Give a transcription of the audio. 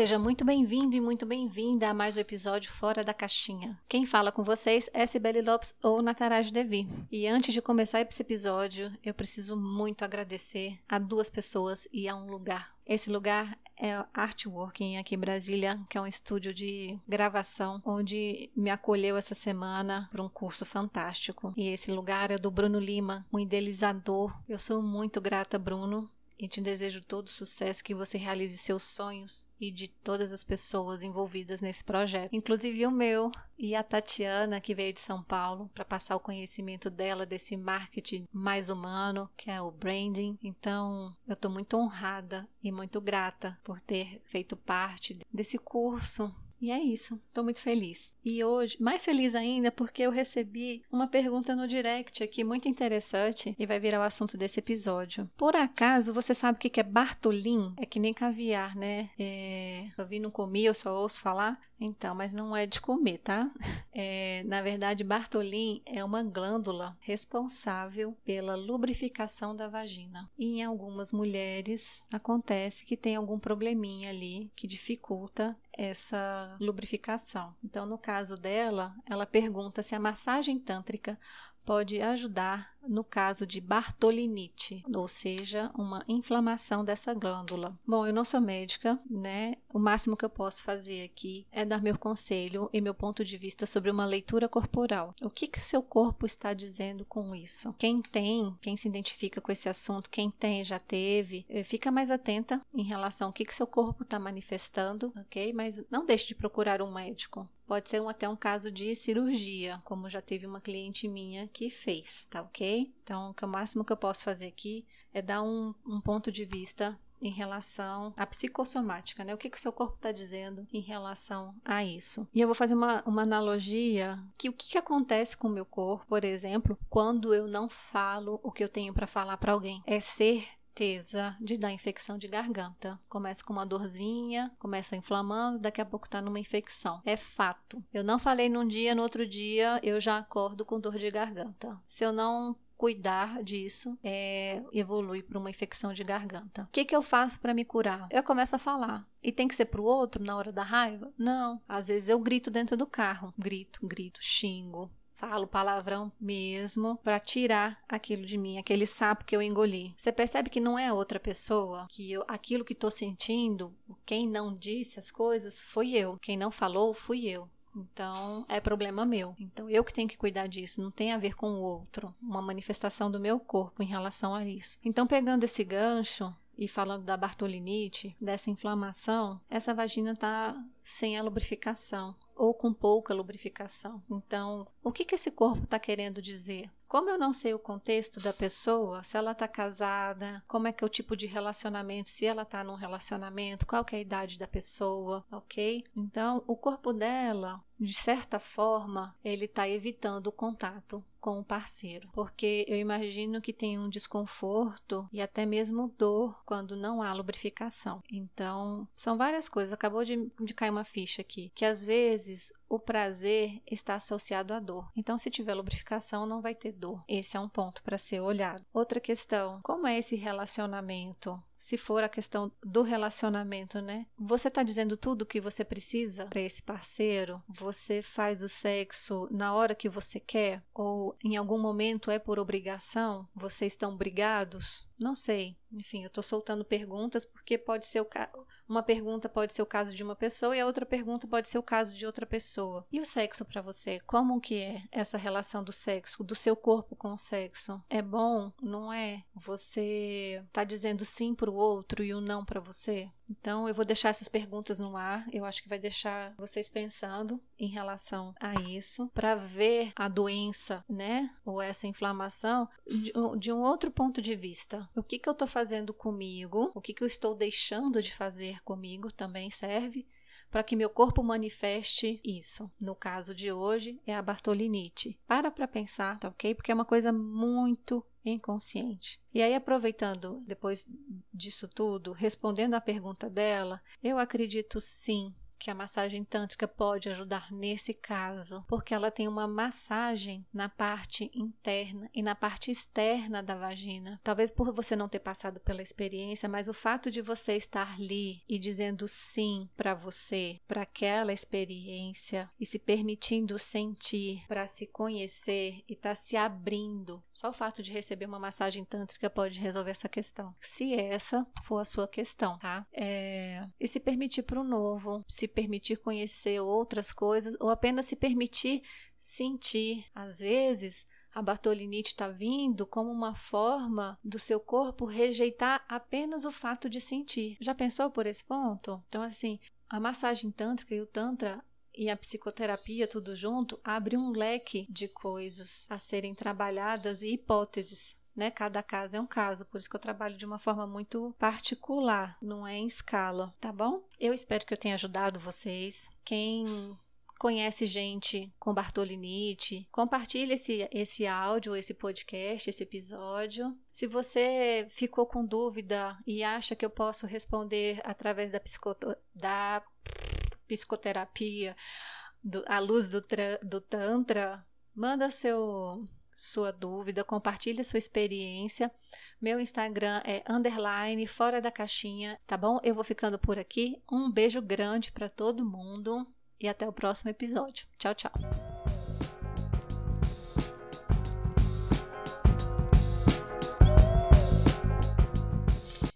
Seja muito bem-vindo e muito bem-vinda a mais um episódio Fora da Caixinha. Quem fala com vocês é Sibeli Lopes ou Nataraj Devi. E antes de começar esse episódio, eu preciso muito agradecer a duas pessoas e a um lugar. Esse lugar é Artworking aqui em Brasília, que é um estúdio de gravação onde me acolheu essa semana para um curso fantástico. E esse lugar é do Bruno Lima, um idealizador. Eu sou muito grata, Bruno, e te desejo todo sucesso, que você realize seus sonhos e de todas as pessoas envolvidas nesse projeto, inclusive o meu e a Tatiana, que veio de São Paulo, para passar o conhecimento dela desse marketing mais humano, que é o branding. Então, eu estou muito honrada e muito grata por ter feito parte desse curso e é isso, estou muito feliz. E hoje, mais feliz ainda, porque eu recebi uma pergunta no direct aqui muito interessante e vai virar o assunto desse episódio. Por acaso, você sabe o que é Bartolim? É que nem caviar, né? É... Eu vi, não comi, eu só ouço falar. Então, mas não é de comer, tá? É, na verdade, Bartolim é uma glândula responsável pela lubrificação da vagina. E em algumas mulheres acontece que tem algum probleminha ali que dificulta essa lubrificação. Então, no caso dela, ela pergunta se a massagem tântrica pode ajudar no caso de bartolinite, ou seja, uma inflamação dessa glândula. Bom, eu não sou médica, né? O máximo que eu posso fazer aqui é dar meu conselho e meu ponto de vista sobre uma leitura corporal. O que que seu corpo está dizendo com isso? Quem tem, quem se identifica com esse assunto, quem tem já teve, eh, fica mais atenta em relação ao que que seu corpo está manifestando, ok? Mas não deixe de procurar um médico. Pode ser um, até um caso de cirurgia, como já teve uma cliente minha que fez, tá ok? Então, o máximo que eu posso fazer aqui é dar um, um ponto de vista em relação à psicossomática, né? O que, que o seu corpo está dizendo em relação a isso? E eu vou fazer uma, uma analogia que o que, que acontece com o meu corpo, por exemplo, quando eu não falo o que eu tenho para falar para alguém? É ser certeza de dar infecção de garganta. Começa com uma dorzinha, começa inflamando, daqui a pouco está numa infecção. É fato. Eu não falei num dia, no outro dia eu já acordo com dor de garganta. Se eu não cuidar disso, é, evolui para uma infecção de garganta. O que, que eu faço para me curar? Eu começo a falar. E tem que ser para o outro na hora da raiva? Não. Às vezes eu grito dentro do carro. Grito, grito, xingo, falo palavrão mesmo para tirar aquilo de mim, aquele sapo que eu engoli. Você percebe que não é outra pessoa, que eu, aquilo que estou sentindo, quem não disse as coisas foi eu, quem não falou fui eu. Então, é problema meu. Então, eu que tenho que cuidar disso, não tem a ver com o outro, uma manifestação do meu corpo em relação a isso. Então, pegando esse gancho, e falando da bartolinite, dessa inflamação, essa vagina está sem a lubrificação ou com pouca lubrificação. Então, o que, que esse corpo está querendo dizer? Como eu não sei o contexto da pessoa, se ela está casada, como é que é o tipo de relacionamento, se ela está num relacionamento, qual é a idade da pessoa, ok? Então, o corpo dela, de certa forma, ele está evitando o contato com o parceiro, porque eu imagino que tem um desconforto e até mesmo dor quando não há lubrificação. Então, são várias coisas. Acabou de, de cair uma ficha aqui, que às vezes o prazer está associado à dor. Então, se tiver lubrificação, não vai ter dor. Esse é um ponto para ser olhado. Outra questão: como é esse relacionamento? Se for a questão do relacionamento, né? Você está dizendo tudo o que você precisa para esse parceiro? Você faz o sexo na hora que você quer? Ou em algum momento é por obrigação? Vocês estão brigados? Não sei. Enfim, eu estou soltando perguntas porque pode ser ca... uma pergunta pode ser o caso de uma pessoa e a outra pergunta pode ser o caso de outra pessoa. E o sexo para você? Como que é essa relação do sexo, do seu corpo com o sexo? É bom? Não é? Você está dizendo sim para o outro e o um não para você? Então, eu vou deixar essas perguntas no ar. Eu acho que vai deixar vocês pensando em relação a isso, para ver a doença, né, ou essa inflamação de, de, um outro ponto de vista. O que, que eu estou fazendo comigo? O que, que eu estou deixando de fazer comigo também serve para que meu corpo manifeste isso. No caso de hoje, é a Bartolinite. Para para pensar, tá ok? Porque é uma coisa muito inconsciente. E aí, aproveitando depois disso tudo, respondendo à pergunta dela, eu acredito sim que a massagem tântrica pode ajudar nesse caso, porque ela tem uma massagem na parte interna e na parte externa da vagina. Talvez por você não ter passado pela experiência, mas o fato de você estar ali e dizendo sim para você, para aquela experiência e se permitindo sentir, para se conhecer e estar tá se abrindo. Só o fato de receber uma massagem tântrica pode resolver essa questão. Se essa for a sua questão, tá? É... E se permitir para o novo, se permitir conhecer outras coisas ou apenas se permitir sentir. Às vezes, a bartolinite está vindo como uma forma do seu corpo rejeitar apenas o fato de sentir. Já pensou por esse ponto? Então, assim, a massagem tântrica e o tantra e a psicoterapia tudo junto abre um leque de coisas a serem trabalhadas e hipóteses né? Cada caso é um caso, por isso que eu trabalho de uma forma muito particular, não é em escala, tá bom? Eu espero que eu tenha ajudado vocês. Quem conhece gente com Bartolinite, compartilhe esse, esse áudio, esse podcast, esse episódio. Se você ficou com dúvida e acha que eu posso responder através da, psicoto, da psicoterapia, do, à luz do, do Tantra, manda seu sua dúvida, compartilhe sua experiência. Meu Instagram é underline fora da caixinha, tá bom? Eu vou ficando por aqui. Um beijo grande para todo mundo e até o próximo episódio. Tchau, tchau.